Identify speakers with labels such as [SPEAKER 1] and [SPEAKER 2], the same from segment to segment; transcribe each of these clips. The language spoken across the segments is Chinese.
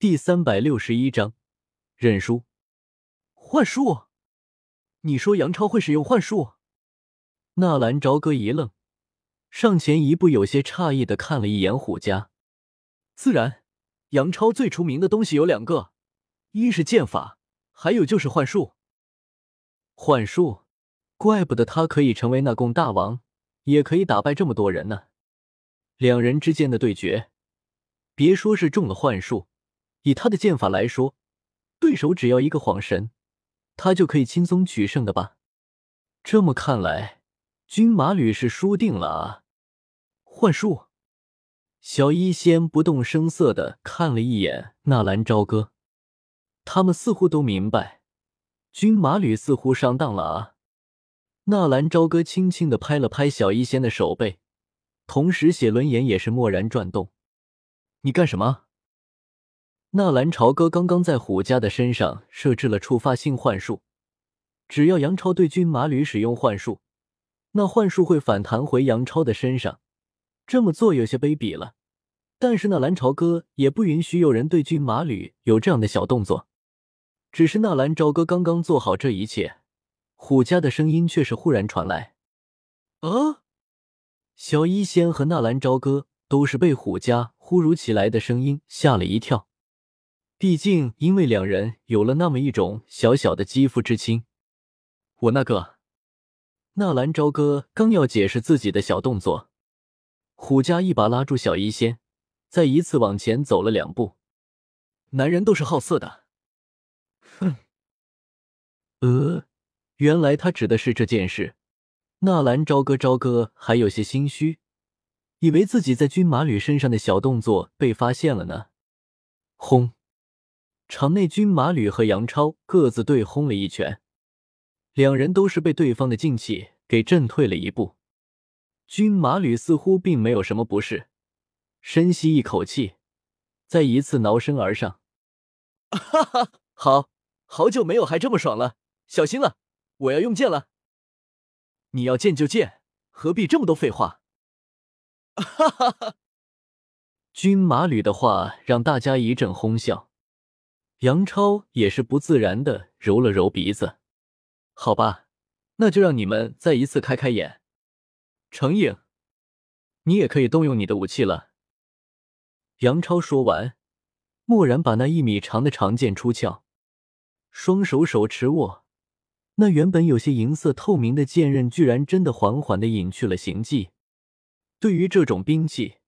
[SPEAKER 1] 第三百六十一章认输。
[SPEAKER 2] 幻术？你说杨超会使用幻术？
[SPEAKER 1] 纳兰朝歌一愣，上前一步，有些诧异的看了一眼虎家。
[SPEAKER 2] 自然，杨超最出名的东西有两个，一是剑法，还有就是幻术。
[SPEAKER 1] 幻术，怪不得他可以成为那贡大王，也可以打败这么多人呢。两人之间的对决，别说是中了幻术。以他的剑法来说，对手只要一个晃神，他就可以轻松取胜的吧？这么看来，军马吕是输定了啊！
[SPEAKER 2] 幻术，
[SPEAKER 1] 小医仙不动声色的看了一眼纳兰朝歌，他们似乎都明白，军马吕似乎上当了啊！纳兰朝歌轻轻的拍了拍小医仙的手背，同时写轮眼也是蓦然转动。
[SPEAKER 2] 你干什么？
[SPEAKER 1] 纳兰朝歌刚刚在虎家的身上设置了触发性幻术，只要杨超对军马吕使用幻术，那幻术会反弹回杨超的身上。这么做有些卑鄙了，但是纳兰朝歌也不允许有人对军马吕有这样的小动作。只是纳兰朝歌刚刚做好这一切，虎家的声音却是忽然传来：“
[SPEAKER 2] 啊！”
[SPEAKER 1] 小医仙和纳兰朝歌都是被虎家忽如其来的声音吓了一跳。毕竟，因为两人有了那么一种小小的肌肤之亲。
[SPEAKER 2] 我那个
[SPEAKER 1] 纳兰朝歌刚要解释自己的小动作，虎家一把拉住小医仙，再一次往前走了两步。
[SPEAKER 2] 男人都是好色的。
[SPEAKER 1] 哼。呃，原来他指的是这件事。纳兰朝歌，朝歌还有些心虚，以为自己在军马吕身上的小动作被发现了呢。轰！场内，军马吕和杨超各自对轰了一拳，两人都是被对方的劲气给震退了一步。军马吕似乎并没有什么不适，深吸一口气，再一次挠身而上。
[SPEAKER 2] 哈哈，好好久没有还这么爽了，小心了，我要用剑了。你要剑就剑，何必这么多废话？哈哈哈！
[SPEAKER 1] 军马吕的话让大家一阵哄笑。杨超也是不自然的揉了揉鼻子，
[SPEAKER 2] 好吧，那就让你们再一次开开眼。程颖，你也可以动用你的武器了。
[SPEAKER 1] 杨超说完，蓦然把那一米长的长剑出鞘，双手手持握，那原本有些银色透明的剑刃，居然真的缓缓的隐去了形迹。对于这种兵器，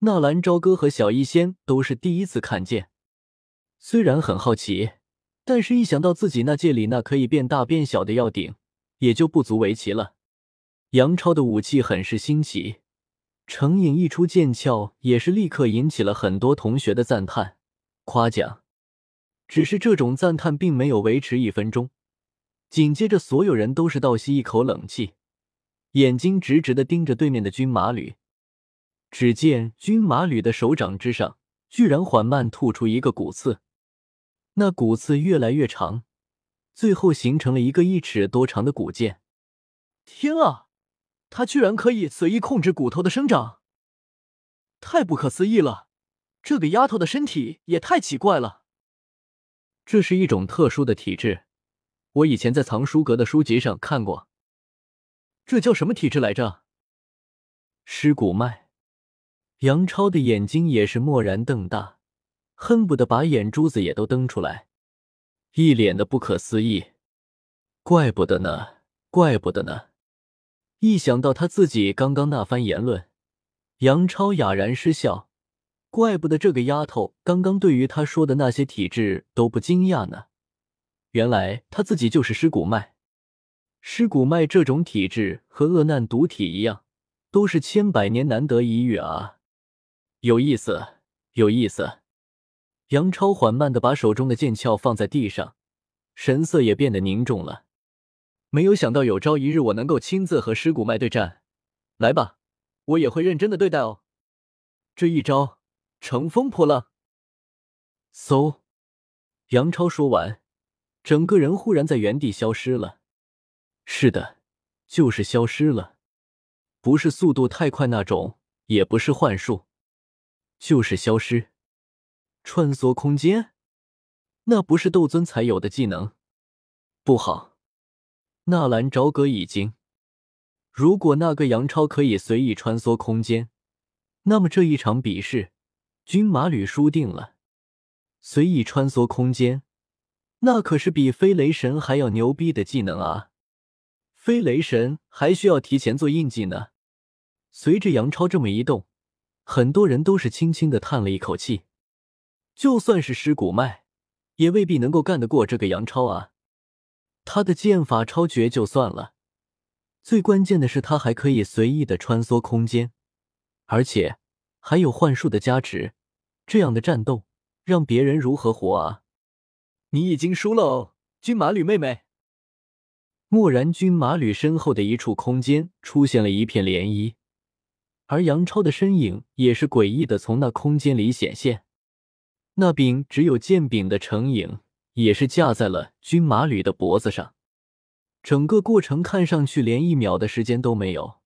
[SPEAKER 1] 纳兰朝歌和小医仙都是第一次看见。虽然很好奇，但是一想到自己那戒里那可以变大变小的药鼎，也就不足为奇了。杨超的武器很是新奇，成影一出剑鞘，也是立刻引起了很多同学的赞叹、夸奖。只是这种赞叹并没有维持一分钟，紧接着所有人都是倒吸一口冷气，眼睛直直的盯着对面的军马吕。只见军马吕的手掌之上，居然缓慢吐出一个骨刺。那骨刺越来越长，最后形成了一个一尺多长的骨剑。
[SPEAKER 2] 天啊，他居然可以随意控制骨头的生长，太不可思议了！这个丫头的身体也太奇怪了。
[SPEAKER 1] 这是一种特殊的体质，我以前在藏书阁的书籍上看过。
[SPEAKER 2] 这叫什么体质来着？
[SPEAKER 1] 尸骨脉。杨超的眼睛也是蓦然瞪大。恨不得把眼珠子也都瞪出来，一脸的不可思议。怪不得呢，怪不得呢！一想到他自己刚刚那番言论，杨超哑然失笑。怪不得这个丫头刚刚对于他说的那些体质都不惊讶呢。原来他自己就是尸骨脉。尸骨脉这种体质和恶难毒体一样，都是千百年难得一遇啊！有意思，有意思。杨超缓慢的把手中的剑鞘放在地上，神色也变得凝重了。
[SPEAKER 2] 没有想到有朝一日我能够亲自和尸骨脉对战，来吧，我也会认真的对待哦。这一招乘风破浪。
[SPEAKER 1] 嗖！杨超说完，整个人忽然在原地消失了。是的，就是消失了，不是速度太快那种，也不是幻术，就是消失。穿梭空间，那不是斗尊才有的技能。不好，纳兰朝歌已经。如果那个杨超可以随意穿梭空间，那么这一场比试，军马吕输定了。随意穿梭空间，那可是比飞雷神还要牛逼的技能啊！飞雷神还需要提前做印记呢。随着杨超这么一动，很多人都是轻轻的叹了一口气。就算是尸骨脉，也未必能够干得过这个杨超啊！他的剑法超绝就算了，最关键的是他还可以随意的穿梭空间，而且还有幻术的加持。这样的战斗，让别人如何活啊？
[SPEAKER 2] 你已经输了哦，军马吕妹妹。
[SPEAKER 1] 蓦然，军马吕身后的一处空间出现了一片涟漪，而杨超的身影也是诡异的从那空间里显现。那柄只有剑柄的成影，也是架在了军马吕的脖子上。整个过程看上去连一秒的时间都没有。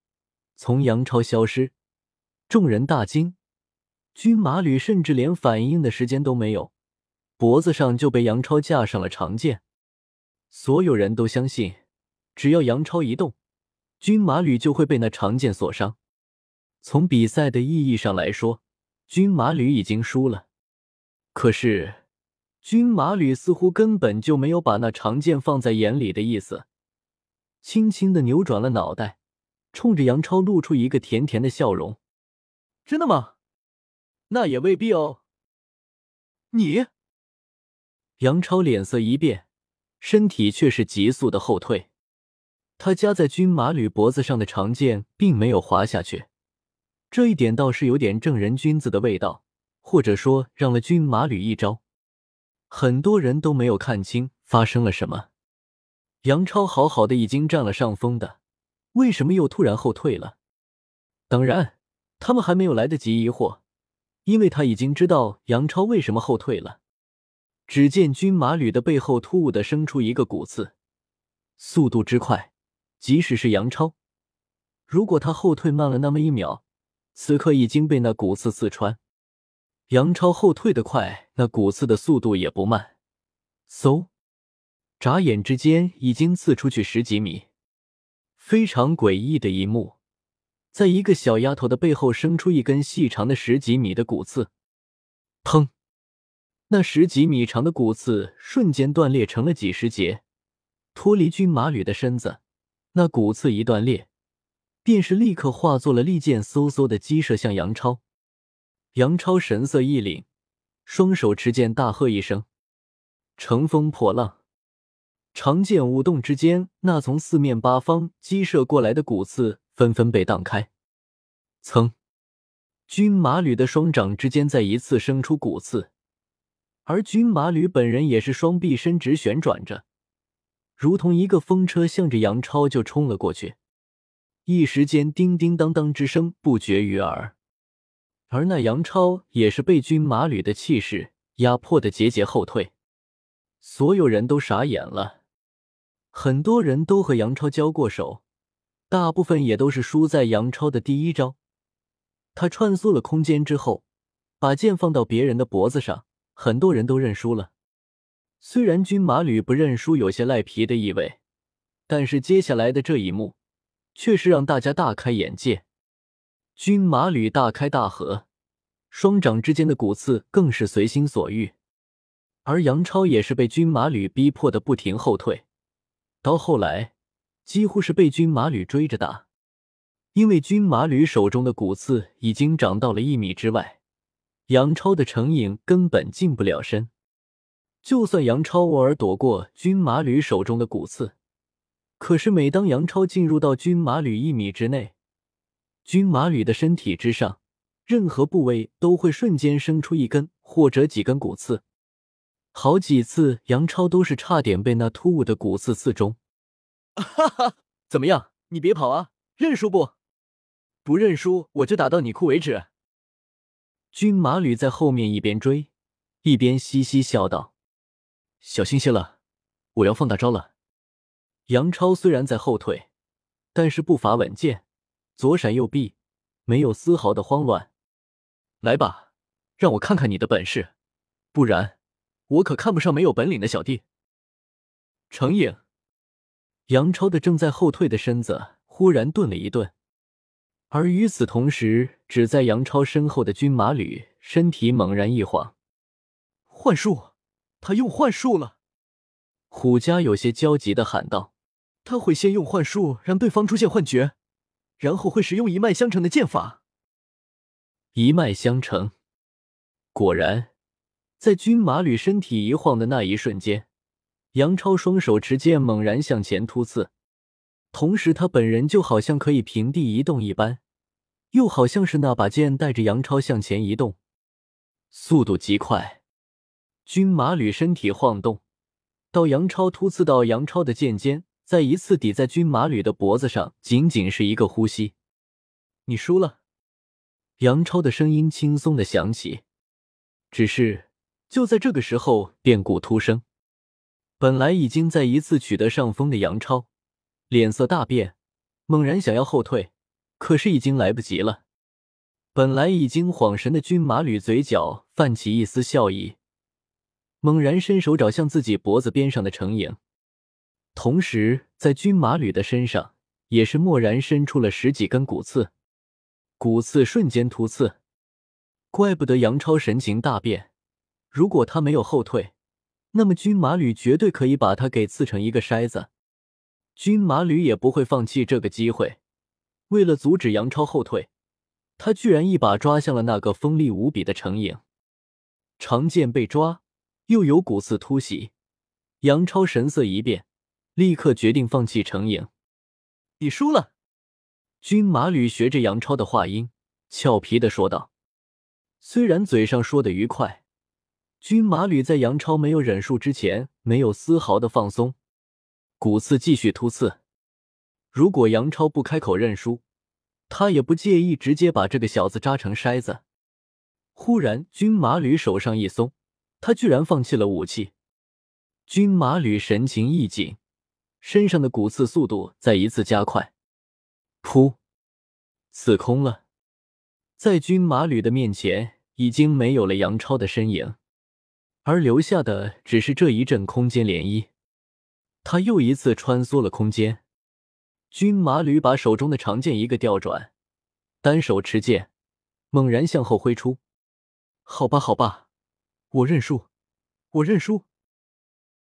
[SPEAKER 1] 从杨超消失，众人大惊，军马吕甚至连反应的时间都没有，脖子上就被杨超架上了长剑。所有人都相信，只要杨超一动，军马吕就会被那长剑所伤。从比赛的意义上来说，军马吕已经输了。可是，军马吕似乎根本就没有把那长剑放在眼里的意思，轻轻的扭转了脑袋，冲着杨超露出一个甜甜的笑容。
[SPEAKER 2] 真的吗？那也未必哦。你，
[SPEAKER 1] 杨超脸色一变，身体却是急速的后退。他夹在军马吕脖子上的长剑并没有滑下去，这一点倒是有点正人君子的味道。或者说让了军马吕一招，很多人都没有看清发生了什么。杨超好好的已经占了上风的，为什么又突然后退了？当然，他们还没有来得及疑惑，因为他已经知道杨超为什么后退了。只见军马吕的背后突兀的生出一个骨刺，速度之快，即使是杨超，如果他后退慢了那么一秒，此刻已经被那骨刺刺穿。杨超后退的快，那骨刺的速度也不慢。嗖，眨眼之间已经刺出去十几米。非常诡异的一幕，在一个小丫头的背后生出一根细长的十几米的骨刺。砰！那十几米长的骨刺瞬间断裂成了几十节，脱离军马吕的身子。那骨刺一断裂，便是立刻化作了利剑，嗖嗖的击射向杨超。杨超神色一凛，双手持剑，大喝一声：“乘风破浪！”长剑舞动之间，那从四面八方击射过来的骨刺纷纷被荡开。噌！军马吕的双掌之间再一次生出骨刺，而军马吕本人也是双臂伸直旋转着，如同一个风车，向着杨超就冲了过去。一时间，叮叮当当之声不绝于耳。而那杨超也是被军马吕的气势压迫的节节后退，所有人都傻眼了。很多人都和杨超交过手，大部分也都是输在杨超的第一招。他穿梭了空间之后，把剑放到别人的脖子上，很多人都认输了。虽然军马吕不认输有些赖皮的意味，但是接下来的这一幕，却是让大家大开眼界。军马吕大开大合，双掌之间的骨刺更是随心所欲，而杨超也是被军马吕逼迫的不停后退，到后来几乎是被军马吕追着打，因为军马吕手中的骨刺已经长到了一米之外，杨超的成影根本近不了身。就算杨超偶尔躲过军马吕手中的骨刺，可是每当杨超进入到军马吕一米之内，军马吕的身体之上，任何部位都会瞬间生出一根或者几根骨刺。好几次，杨超都是差点被那突兀的骨刺刺中。
[SPEAKER 2] 哈哈，怎么样？你别跑啊！认输不？不认输，我就打到你哭为止。
[SPEAKER 1] 军马吕在后面一边追，一边嘻嘻笑道：“
[SPEAKER 2] 小心些了，我要放大招了。”
[SPEAKER 1] 杨超虽然在后退，但是步伐稳健。左闪右避，没有丝毫的慌乱。
[SPEAKER 2] 来吧，让我看看你的本事，不然我可看不上没有本领的小弟。
[SPEAKER 1] 程颖，杨超的正在后退的身子忽然顿了一顿，而与此同时，只在杨超身后的军马吕身体猛然一晃，
[SPEAKER 2] 幻术，他用幻术了！
[SPEAKER 1] 虎家有些焦急的喊道：“
[SPEAKER 2] 他会先用幻术让对方出现幻觉，然后会使用一脉相承的剑法。
[SPEAKER 1] 一脉相承，果然，在军马吕身体一晃的那一瞬间，杨超双手持剑猛然向前突刺，同时他本人就好像可以平地移动一般，又好像是那把剑带着杨超向前移动，速度极快。军马吕身体晃动。”到杨超突刺到杨超的剑尖，再一次抵在军马吕的脖子上，仅仅是一个呼吸，
[SPEAKER 2] 你输了。
[SPEAKER 1] 杨超的声音轻松的响起。只是就在这个时候，变故突生。本来已经在一次取得上风的杨超，脸色大变，猛然想要后退，可是已经来不及了。本来已经恍神的军马吕嘴角泛起一丝笑意。猛然伸手找向自己脖子边上的程影，同时在军马吕的身上也是蓦然伸出了十几根骨刺，骨刺瞬间突刺。怪不得杨超神情大变，如果他没有后退，那么军马吕绝对可以把他给刺成一个筛子。军马吕也不会放弃这个机会，为了阻止杨超后退，他居然一把抓向了那个锋利无比的成影，长剑被抓。又有骨刺突袭，杨超神色一变，立刻决定放弃程颖。
[SPEAKER 2] 你输了。
[SPEAKER 1] 军马吕学着杨超的话音，俏皮的说道。虽然嘴上说的愉快，军马吕在杨超没有忍术之前，没有丝毫的放松，骨刺继续突刺。如果杨超不开口认输，他也不介意直接把这个小子扎成筛子。忽然，军马吕手上一松。他居然放弃了武器，军马吕神情一紧，身上的骨刺速度再一次加快，噗，刺空了，在军马吕的面前已经没有了杨超的身影，而留下的只是这一阵空间涟漪。他又一次穿梭了空间，军马吕把手中的长剑一个调转，单手持剑，猛然向后挥出。
[SPEAKER 2] 好吧，好吧。我认输，我认输。